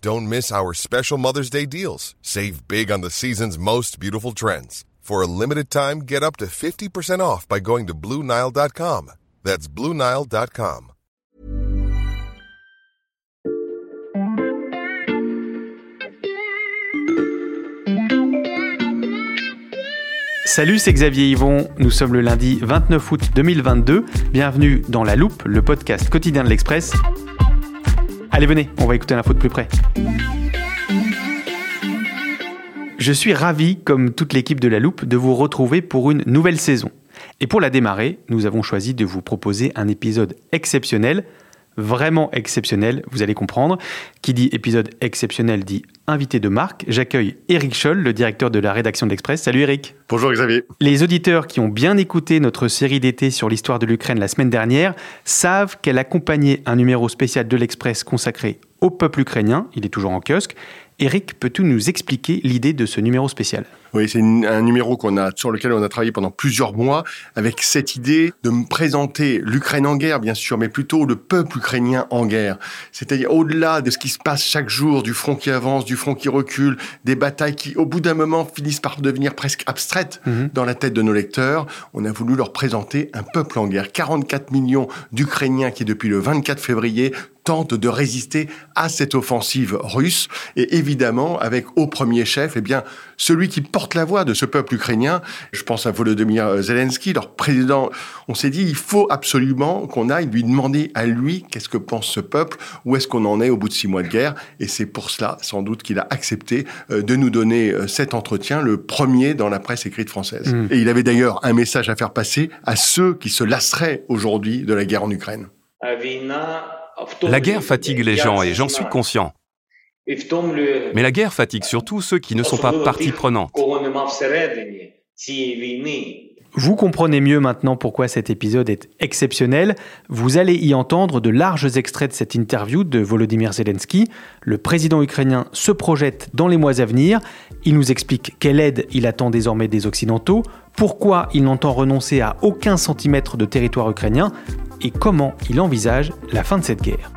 Don't miss our special Mother's Day deals. Save big on the season's most beautiful trends. For a limited time, get up to 50% off by going to Bluenile.com. That's Bluenile.com. Salut, c'est Xavier Yvon. Nous sommes le lundi 29 août 2022. Bienvenue dans La Loupe, le podcast quotidien de l'Express. Allez, venez, on va écouter l'info de plus près. Je suis ravi, comme toute l'équipe de La Loupe, de vous retrouver pour une nouvelle saison. Et pour la démarrer, nous avons choisi de vous proposer un épisode exceptionnel vraiment exceptionnel, vous allez comprendre. Qui dit épisode exceptionnel dit invité de marque. J'accueille Eric Scholl, le directeur de la rédaction de l'Express. Salut Eric. Bonjour Xavier. Les auditeurs qui ont bien écouté notre série d'été sur l'histoire de l'Ukraine la semaine dernière savent qu'elle accompagnait un numéro spécial de l'Express consacré au peuple ukrainien. Il est toujours en kiosque. Eric, peux-tu nous expliquer l'idée de ce numéro spécial? Oui, c'est un numéro qu'on a sur lequel on a travaillé pendant plusieurs mois avec cette idée de me présenter l'Ukraine en guerre, bien sûr, mais plutôt le peuple ukrainien en guerre. C'est-à-dire au-delà de ce qui se passe chaque jour, du front qui avance, du front qui recule, des batailles qui, au bout d'un moment, finissent par devenir presque abstraites mhm. dans la tête de nos lecteurs. On a voulu leur présenter un peuple en guerre. 44 millions d'Ukrainiens qui, depuis le 24 février, tentent de résister à cette offensive russe. Et évidemment, avec au premier chef, eh bien, celui qui porte la voix de ce peuple ukrainien. Je pense à Volodymyr Zelensky, leur président. On s'est dit, il faut absolument qu'on aille lui demander à lui qu'est-ce que pense ce peuple, où est-ce qu'on en est au bout de six mois de guerre. Et c'est pour cela, sans doute, qu'il a accepté euh, de nous donner euh, cet entretien, le premier dans la presse écrite française. Mm. Et il avait d'ailleurs un message à faire passer à ceux qui se lasseraient aujourd'hui de la guerre en Ukraine. La guerre fatigue les gens et j'en suis conscient. Mais la guerre fatigue surtout ceux qui ne sont pas partie prenante. Vous comprenez mieux maintenant pourquoi cet épisode est exceptionnel. Vous allez y entendre de larges extraits de cette interview de Volodymyr Zelensky. Le président ukrainien se projette dans les mois à venir. Il nous explique quelle aide il attend désormais des Occidentaux, pourquoi il n'entend renoncer à aucun centimètre de territoire ukrainien et comment il envisage la fin de cette guerre.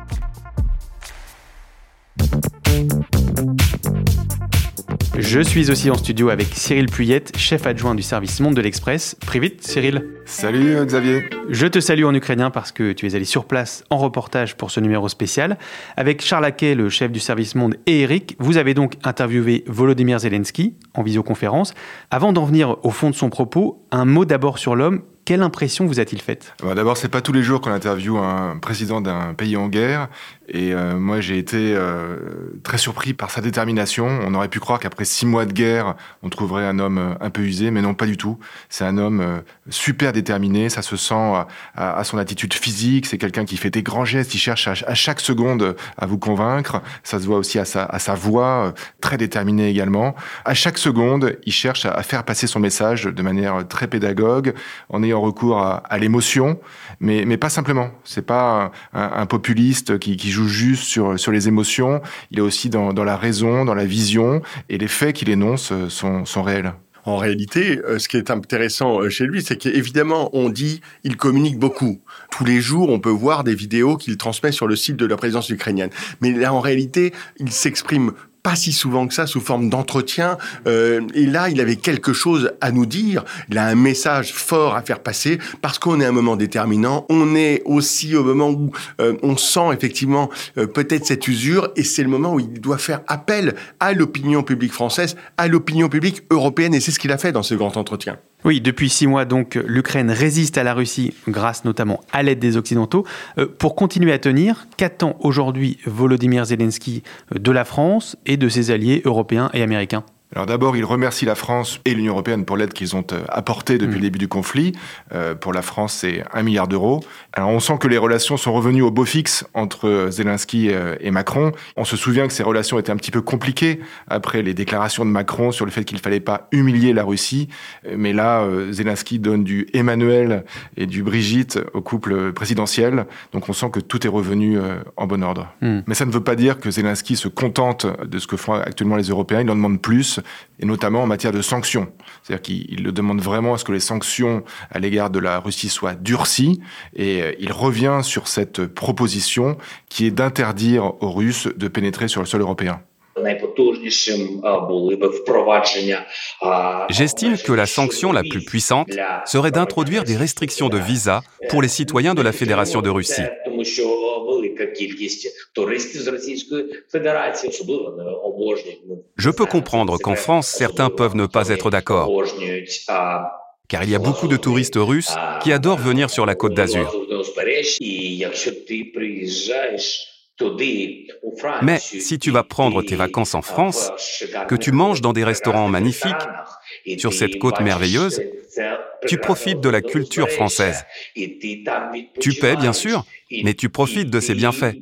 Je suis aussi en studio avec Cyril Puyette, chef adjoint du service Monde de l'Express. Privite, Cyril. Salut Xavier. Je te salue en ukrainien parce que tu es allé sur place en reportage pour ce numéro spécial. Avec Charles Laquet, le chef du service Monde, et Eric, vous avez donc interviewé Volodymyr Zelensky en visioconférence. Avant d'en venir au fond de son propos, un mot d'abord sur l'homme quelle impression vous a-t-il faite? Bah, D'abord, c'est pas tous les jours qu'on interviewe un président d'un pays en guerre. Et euh, moi, j'ai été euh, très surpris par sa détermination. On aurait pu croire qu'après six mois de guerre, on trouverait un homme euh, un peu usé, mais non, pas du tout. C'est un homme super déterminé. Ça se sent à, son attitude physique. C'est quelqu'un qui fait des grands gestes. Il cherche à, chaque seconde à vous convaincre. Ça se voit aussi à sa, voix, très déterminée également. À chaque seconde, il cherche à, faire passer son message de manière très pédagogue, en ayant recours à, l'émotion, mais, mais pas simplement. C'est pas un, populiste qui, joue juste sur, sur les émotions, il est aussi dans, la raison, dans la vision, et les faits qu'il énonce euh, sont réels. En réalité, euh, ce qui est intéressant euh, chez lui, c'est qu'évidemment, on dit il communique beaucoup. Tous les jours, on peut voir des vidéos qu'il transmet sur le site de la présidence ukrainienne. Mais là, en réalité, il s'exprime pas si souvent que ça sous forme d'entretien. Euh, et là, il avait quelque chose à nous dire. Il a un message fort à faire passer parce qu'on est à un moment déterminant. On est aussi au moment où euh, on sent effectivement euh, peut-être cette usure et c'est le moment où il doit faire appel à l'opinion publique française, à l'opinion publique européenne et c'est ce qu'il a fait dans ce grand entretien. Oui, depuis six mois, donc, l'Ukraine résiste à la Russie grâce notamment à l'aide des Occidentaux. Euh, pour continuer à tenir, qu'attend aujourd'hui Volodymyr Zelensky de la France et de ses alliés européens et américains? Alors d'abord, il remercie la France et l'Union européenne pour l'aide qu'ils ont euh, apportée depuis mm. le début du conflit. Euh, pour la France, c'est un milliard d'euros. Alors on sent que les relations sont revenues au beau fixe entre Zelensky euh, et Macron. On se souvient que ces relations étaient un petit peu compliquées après les déclarations de Macron sur le fait qu'il ne fallait pas humilier la Russie. Mais là, Zelensky donne du Emmanuel et du Brigitte au couple présidentiel. Donc on sent que tout est revenu en bon ordre. Mm. Mais ça ne veut pas dire que Zelensky se contente de ce que font actuellement les Européens. Il en demande plus et notamment en matière de sanctions. C'est-à-dire qu'il le demande vraiment à ce que les sanctions à l'égard de la Russie soient durcies, et euh, il revient sur cette proposition qui est d'interdire aux Russes de pénétrer sur le sol européen. J'estime que la sanction la plus puissante serait d'introduire des restrictions de visa pour les citoyens de la Fédération de Russie. Je peux comprendre qu'en France, certains peuvent ne pas être d'accord, car il y a beaucoup de touristes russes qui adorent venir sur la côte d'Azur. Mais si tu vas prendre tes vacances en France, que tu manges dans des restaurants magnifiques, sur cette côte merveilleuse, tu profites de la culture française. Tu paies, bien sûr, mais tu profites de ses bienfaits.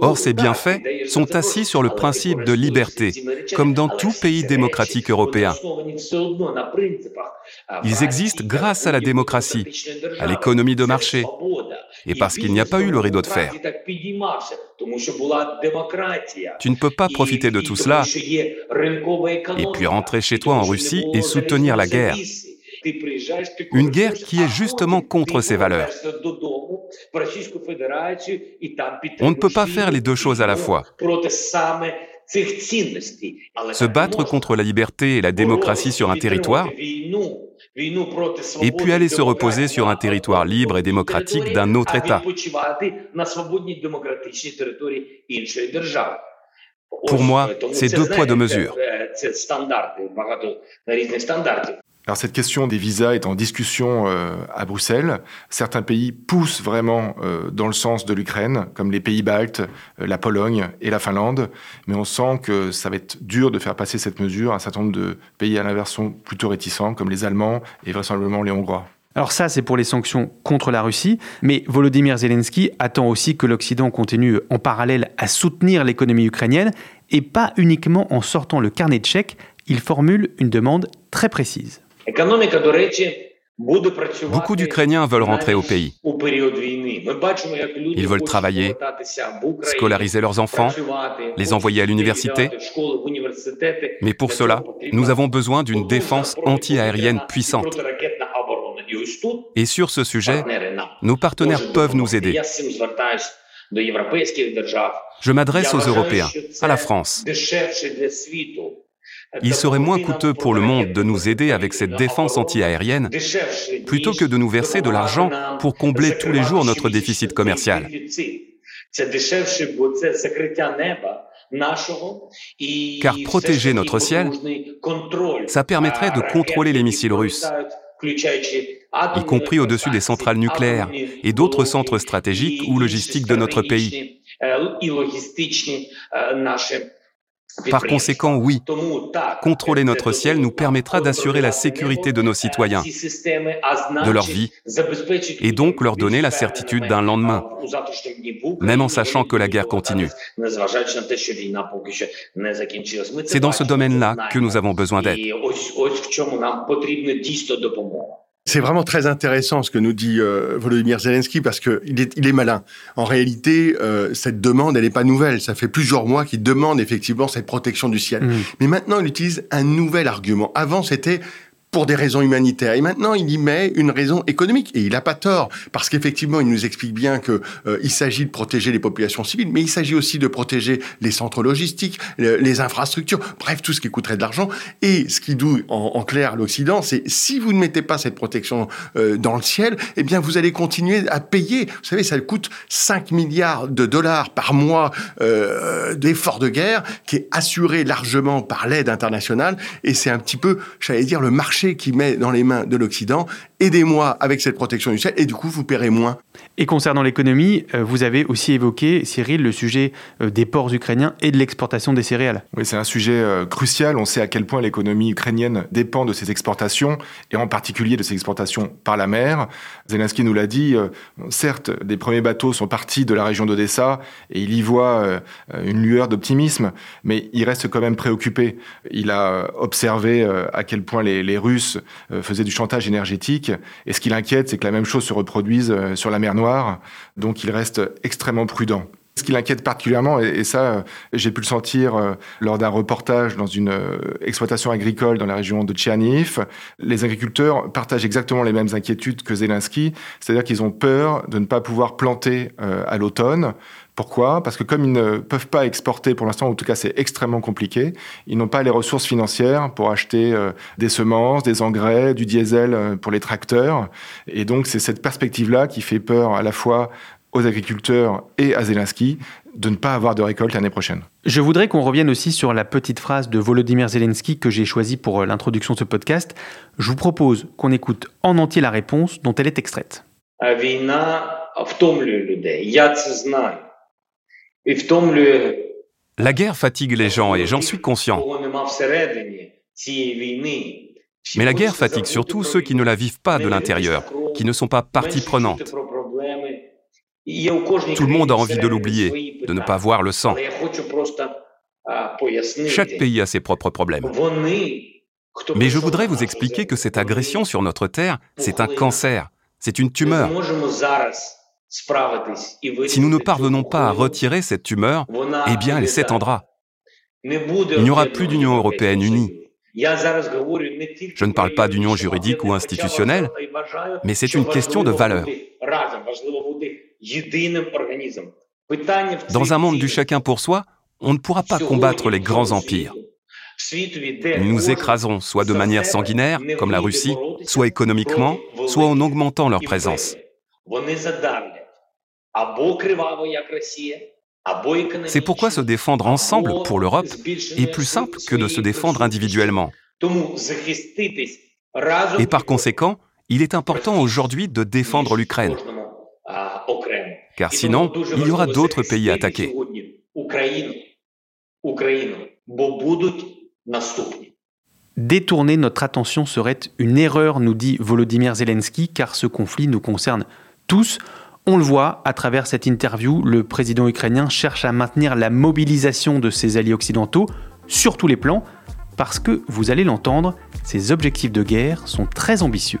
Or, ces bienfaits sont assis sur le principe de liberté, comme dans tout pays démocratique européen. Ils existent grâce à la démocratie, à l'économie de marché, et parce qu'il n'y a pas eu le rideau de fer. Tu ne peux pas profiter de tout cela et puis rentrer chez toi en Russie et soutenir la guerre. Une guerre qui est justement contre ces valeurs. On ne peut pas faire les deux choses à la fois. Se battre contre la liberté et la démocratie sur un territoire, et puis aller se reposer sur un territoire libre et démocratique d'un autre État. Pour moi, c'est deux poids, deux mesures. Alors cette question des visas est en discussion euh, à Bruxelles. Certains pays poussent vraiment euh, dans le sens de l'Ukraine, comme les pays baltes, euh, la Pologne et la Finlande. Mais on sent que ça va être dur de faire passer cette mesure. Un certain nombre de pays à l'inverse sont plutôt réticents, comme les Allemands et vraisemblablement les Hongrois. Alors ça, c'est pour les sanctions contre la Russie, mais Volodymyr Zelensky attend aussi que l'Occident continue en parallèle à soutenir l'économie ukrainienne, et pas uniquement en sortant le carnet de chèques, il formule une demande très précise. Beaucoup d'Ukrainiens veulent rentrer au pays. Ils veulent travailler, scolariser leurs enfants, les envoyer à l'université. Mais pour cela, nous avons besoin d'une défense anti-aérienne puissante. Et sur ce sujet, nos partenaires peuvent nous aider. Je m'adresse aux Européens, à la France. Il serait moins coûteux pour le monde de nous aider avec cette défense antiaérienne plutôt que de nous verser de l'argent pour combler tous les jours notre déficit commercial. Car protéger notre ciel, ça permettrait de contrôler les missiles russes, y compris au-dessus des centrales nucléaires et d'autres centres stratégiques ou logistiques de notre pays. Par conséquent, oui, contrôler notre ciel nous permettra d'assurer la sécurité de nos citoyens, de leur vie, et donc leur donner la certitude d'un lendemain, même en sachant que la guerre continue. C'est dans ce domaine-là que nous avons besoin d'aide. C'est vraiment très intéressant ce que nous dit euh, Volodymyr Zelensky parce qu'il est, il est malin. En réalité, euh, cette demande, elle n'est pas nouvelle. Ça fait plusieurs mois qu'il demande effectivement cette protection du ciel. Mmh. Mais maintenant, il utilise un nouvel argument. Avant, c'était pour des raisons humanitaires. Et maintenant, il y met une raison économique. Et il n'a pas tort, parce qu'effectivement, il nous explique bien qu'il euh, il s'agit de protéger les populations civiles, mais il s'agit aussi de protéger les centres logistiques, les infrastructures, bref, tout ce qui coûterait de l'argent. Et ce qui doit en, clair l'Occident, c'est si vous ne mettez pas cette protection euh, dans le ciel, eh bien, vous allez continuer à payer. Vous savez, ça coûte 5 milliards de dollars par mois euh, d'efforts de guerre, qui est assuré largement par l'aide internationale. Et c'est un petit peu, j'allais dire, le marché qui met dans les mains de l'Occident aidez-moi avec cette protection du ciel et du coup vous paierez moins. Et concernant l'économie, euh, vous avez aussi évoqué, Cyril, le sujet euh, des ports ukrainiens et de l'exportation des céréales. Oui, c'est un sujet euh, crucial. On sait à quel point l'économie ukrainienne dépend de ses exportations et en particulier de ses exportations par la mer. Zelensky nous l'a dit, certes, des premiers bateaux sont partis de la région d'Odessa et il y voit une lueur d'optimisme, mais il reste quand même préoccupé. Il a observé à quel point les, les Russes faisaient du chantage énergétique et ce qui l'inquiète, c'est que la même chose se reproduise euh, sur la mer Noire. Donc il reste extrêmement prudent. Ce qui l'inquiète particulièrement, et, ça, euh, j'ai pu le sentir euh, lors d'un reportage dans une exploitation agricole dans la région de Tcherniv, les agriculteurs partagent exactement les mêmes inquiétudes que Zelensky, c'est-à-dire qu'ils ont peur de ne pas pouvoir planter à l'automne, pourquoi? Parce que comme ils ne peuvent pas exporter pour l'instant, en tout cas c'est extrêmement compliqué, ils n'ont pas les ressources financières pour acheter euh, des semences, des engrais, du diesel euh, pour les tracteurs. Et donc c'est cette perspective-là qui fait peur à la fois aux agriculteurs et à Zelensky de ne pas avoir de récolte l'année prochaine. Je voudrais qu'on revienne aussi sur la petite phrase de Volodymyr Zelensky que j'ai choisie pour euh, l'introduction de ce podcast. Je vous propose qu'on écoute en entier la réponse dont elle est extraite. La guerre fatigue les gens et j'en suis conscient. Mais la guerre fatigue surtout ceux qui ne la vivent pas de l'intérieur, qui ne sont pas partie prenante. Tout le monde a envie de l'oublier, de ne pas voir le sang. Chaque pays a ses propres problèmes. Mais je voudrais vous expliquer que cette agression sur notre terre, c'est un cancer, c'est une tumeur. Si nous ne parvenons pas à retirer cette tumeur, eh bien elle s'étendra. Il n'y aura plus d'Union européenne unie. Je ne parle pas d'union juridique ou institutionnelle, mais c'est une question de valeur. Dans un monde du chacun pour soi, on ne pourra pas combattre les grands empires. Nous nous écraserons soit de manière sanguinaire, comme la Russie, soit économiquement, soit en augmentant leur présence. C'est pourquoi se défendre ensemble pour l'Europe est plus simple que de se défendre individuellement. Et par conséquent, il est important aujourd'hui de défendre l'Ukraine. Car sinon, il y aura d'autres pays attaqués. Détourner notre attention serait une erreur, nous dit Volodymyr Zelensky, car ce conflit nous concerne tous. On le voit à travers cette interview, le président ukrainien cherche à maintenir la mobilisation de ses alliés occidentaux sur tous les plans, parce que, vous allez l'entendre, ses objectifs de guerre sont très ambitieux.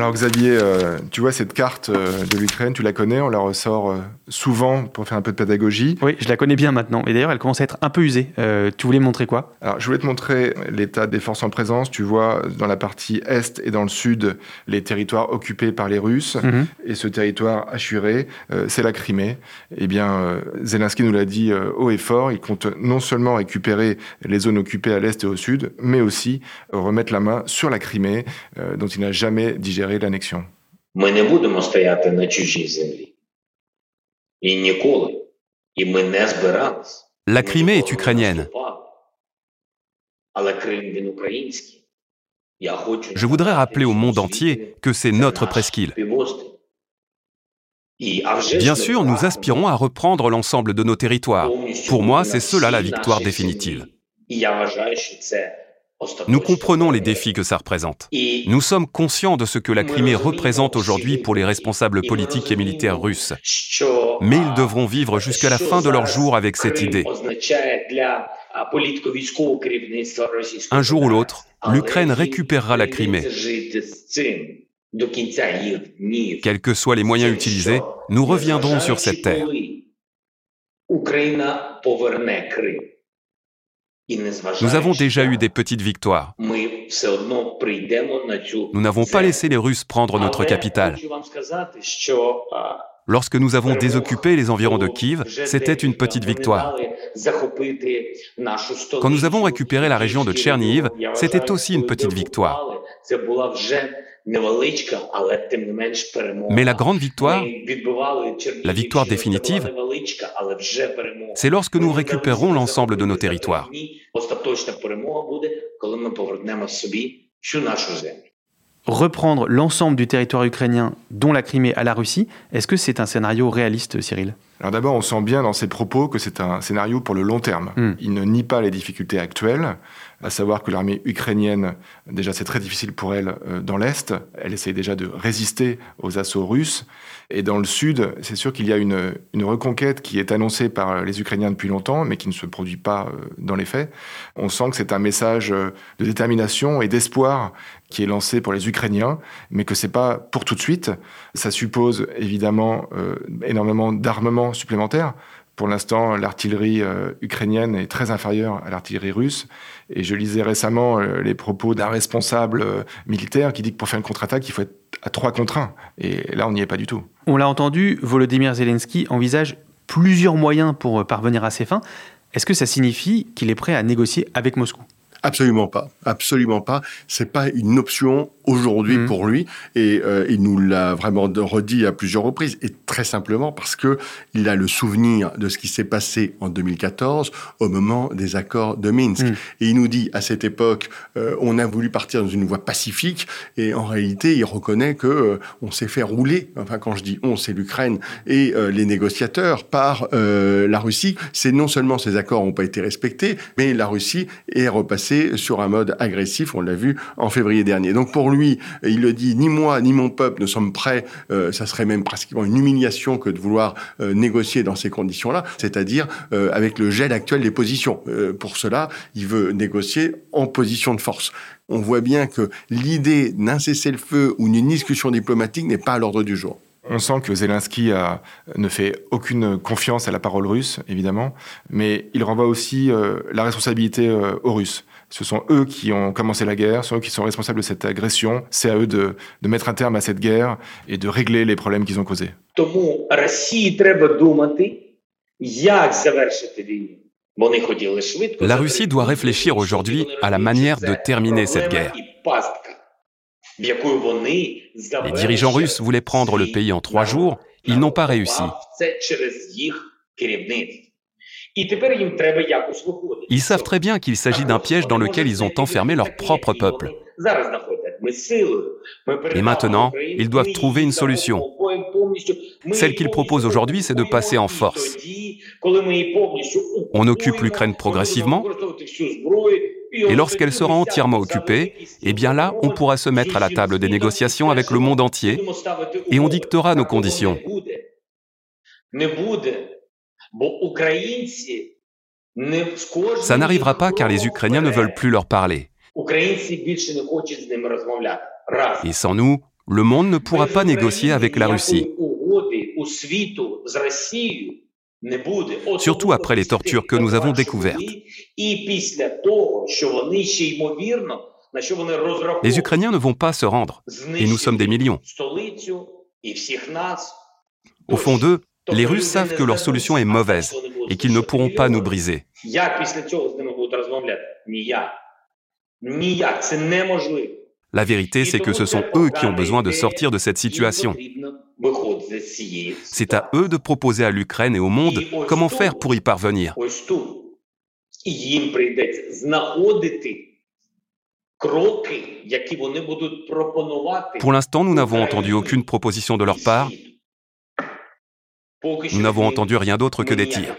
Alors Xavier, euh, tu vois cette carte euh, de l'Ukraine, tu la connais, on la ressort euh, souvent pour faire un peu de pédagogie. Oui, je la connais bien maintenant. Et d'ailleurs, elle commence à être un peu usée. tu voulais montrer quoi? Alors, je voulais te montrer l'état des forces en présence. Tu vois, dans la partie est et dans le sud, les territoires occupés par les Russes. Mhm. Et ce territoire assuré, c'est la Crimée. Eh bien, Zelensky nous l'a dit haut et fort, il compte non seulement récupérer les zones occupées à l'est et au sud, mais aussi remettre la main sur la Crimée, dont il n'a jamais digéré l'annexion. La Crimée est ukrainienne. Je voudrais rappeler au monde entier que c'est notre presqu'île. Bien sûr, nous aspirons à reprendre l'ensemble de nos territoires. Pour moi, c'est cela la victoire définitive. Nous comprenons les défis que ça représente. Nous sommes conscients de ce que la Crimée représente aujourd'hui pour les responsables politiques et militaires russes. Mais ils devront vivre jusqu'à la fin de leur jour avec cette idée. Un jour ou l'autre, l'Ukraine récupérera la Crimée. Quels que soient les moyens utilisés, nous reviendrons sur cette terre. Nous avons déjà eu des petites victoires. Nous n'avons pas laissé les Russes prendre notre capitale. Lorsque nous avons désoccupé les environs de Kiev, c'était une petite victoire. Quand nous avons récupéré la région de Tcherniv, c'était aussi une petite victoire. Mais la grande victoire, la victoire définitive, c'est lorsque nous récupérons l'ensemble de nos territoires. Reprendre l'ensemble du territoire ukrainien, dont la Crimée, à la Russie, est-ce que c'est un scénario réaliste, Cyril? Alors d'abord, on sent bien dans ses propos que c'est un scénario pour le long terme. Hmm. Il ne nie pas les difficultés actuelles, à savoir que l'armée ukrainienne, déjà c'est très difficile pour elle euh, dans l'Est, elle essaye déjà de résister aux assauts russes, et dans le Sud, c'est sûr qu'il y a une, reconquête qui est annoncée par les Ukrainiens depuis longtemps, mais qui ne se produit pas euh, dans les faits. On sent que c'est un message euh, de détermination et d'espoir qui est lancé pour les Ukrainiens, mais que c'est pas pour tout de suite. Ça suppose évidemment énormément d'armement supplémentaires. Pour l'instant, l'artillerie euh, ukrainienne est très inférieure à l'artillerie russe. Et je lisais récemment euh, les propos d'un responsable euh, militaire qui dit que pour faire une contre-attaque, il faut être à trois contre 1. Et là, on n'y est pas du tout. On l'a entendu, Volodymyr Zelensky envisage plusieurs moyens pour parvenir à ses fins. Est-ce que ça signifie qu'il est prêt à négocier avec Moscou? Absolument pas, absolument pas. C'est pas une option aujourd'hui mmh. pour lui. Et euh, il nous l'a vraiment redit à plusieurs reprises. Et très simplement parce que il a le souvenir de ce qui s'est passé en 2014 au moment des accords de Minsk. Mmh. et il nous dit à cette époque euh, on a voulu partir dans une voie pacifique. Et en réalité il reconnaît que euh, on s'est fait rouler. Enfin quand je dis on c'est l'Ukraine et les négociateurs par la Russie. C'est non seulement ces accords n'ont pas été respectés mais la Russie est repassée sur un mode agressif, on l'a vu en février dernier. Donc pour lui, il le dit, ni moi ni mon peuple ne sommes prêts, euh, ça serait même pratiquement une humiliation que de vouloir euh, négocier dans ces conditions-là, c'est-à-dire euh, avec le gel actuel des positions. pour cela, il veut négocier en position de force. On voit bien que l'idée d'un cessez-le-feu ou d'une discussion diplomatique n'est pas à l'ordre du jour. On sent que Zelensky ne fait aucune confiance à la parole russe, évidemment, mais il renvoie aussi la responsabilité aux Russes. Ce sont eux qui ont commencé la guerre, ce sont eux qui sont responsables de cette agression. C'est à eux de, de, mettre un terme à cette guerre et de régler les problèmes qu'ils ont causés. La Russie doit réfléchir aujourd'hui à la manière de terminer cette guerre. Les dirigeants russes voulaient prendre le pays en trois jours, ils n'ont pas réussi. Ils savent très bien qu'il s'agit d'un piège dans lequel ils ont enfermé leur propre peuple. Et maintenant, ils doivent trouver une solution. Celle qu'ils proposent aujourd'hui, c'est de passer en force. On occupe l'Ukraine progressivement, et lorsqu'elle sera entièrement occupée, eh bien là, on pourra se mettre à la table des négociations avec le monde entier, et on dictera nos conditions. Ça n'arrivera pas car les Ukrainiens ne veulent plus leur parler. Et sans nous, le monde ne pourra pas négocier avec la Russie. Surtout après les tortures que nous avons découvertes. Les Ukrainiens ne vont pas se rendre, et nous sommes des millions. Au fond d'eux, les Russes savent que leur solution est mauvaise et qu'ils ne pourront pas nous briser. La vérité, c'est que ce sont eux qui ont besoin de sortir de cette situation. C'est à eux de proposer à l'Ukraine et au monde comment faire pour y parvenir. Pour l'instant, nous n'avons entendu aucune proposition de leur part Nous n'avons entendu rien d'autre que des tirs.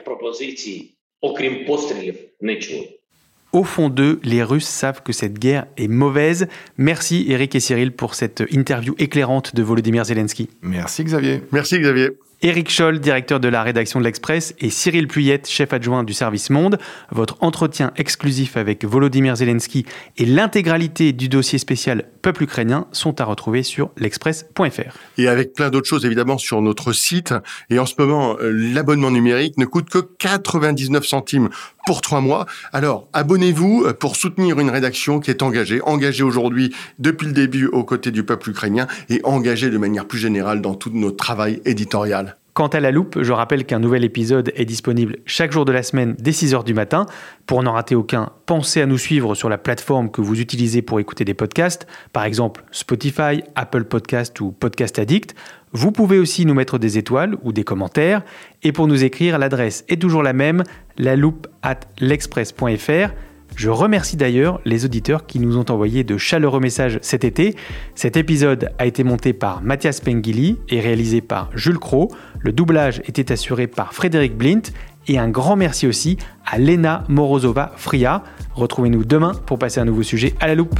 Au fond d'eux, les Russes savent que cette guerre est mauvaise. Merci Eric et Cyril pour cette interview éclairante de Volodymyr Zelensky. Merci Xavier. Merci Xavier. Éric Scholl, directeur de la rédaction de l'Express, et Cyril Puyette, chef adjoint du service Monde. Votre entretien exclusif avec Volodymyr Zelensky et l'intégralité du dossier spécial Peuple ukrainien sont à retrouver sur l'express.fr. Et avec plein d'autres choses évidemment sur notre site. Et en ce moment, euh, l'abonnement numérique ne coûte que 99 centimes pour trois mois. Alors, abonnez-vous pour soutenir une rédaction qui est engagée, engagée aujourd'hui depuis le début aux côtés du peuple ukrainien et engagée de manière plus générale dans tout notre travail éditorial. Quant à la loupe, je rappelle qu'un nouvel épisode est disponible chaque jour de la semaine dès 6h du matin. Pour n'en rater aucun, pensez à nous suivre sur la plateforme que vous utilisez pour écouter des podcasts, par exemple Spotify, Apple Podcast ou Podcast Addict. Vous pouvez aussi nous mettre des étoiles ou des commentaires. Et pour nous écrire, l'adresse est toujours la même, la loupe at l'express.fr. Je remercie d'ailleurs les auditeurs qui nous ont envoyé de chaleureux messages cet été. Cet épisode a été monté par Mathias Pengili et réalisé par Jules Cro. Le doublage était assuré par Frédéric Blint. Et un grand merci aussi à Lena Morozova-Fria. Retrouvez-nous demain pour passer un nouveau sujet à la loupe.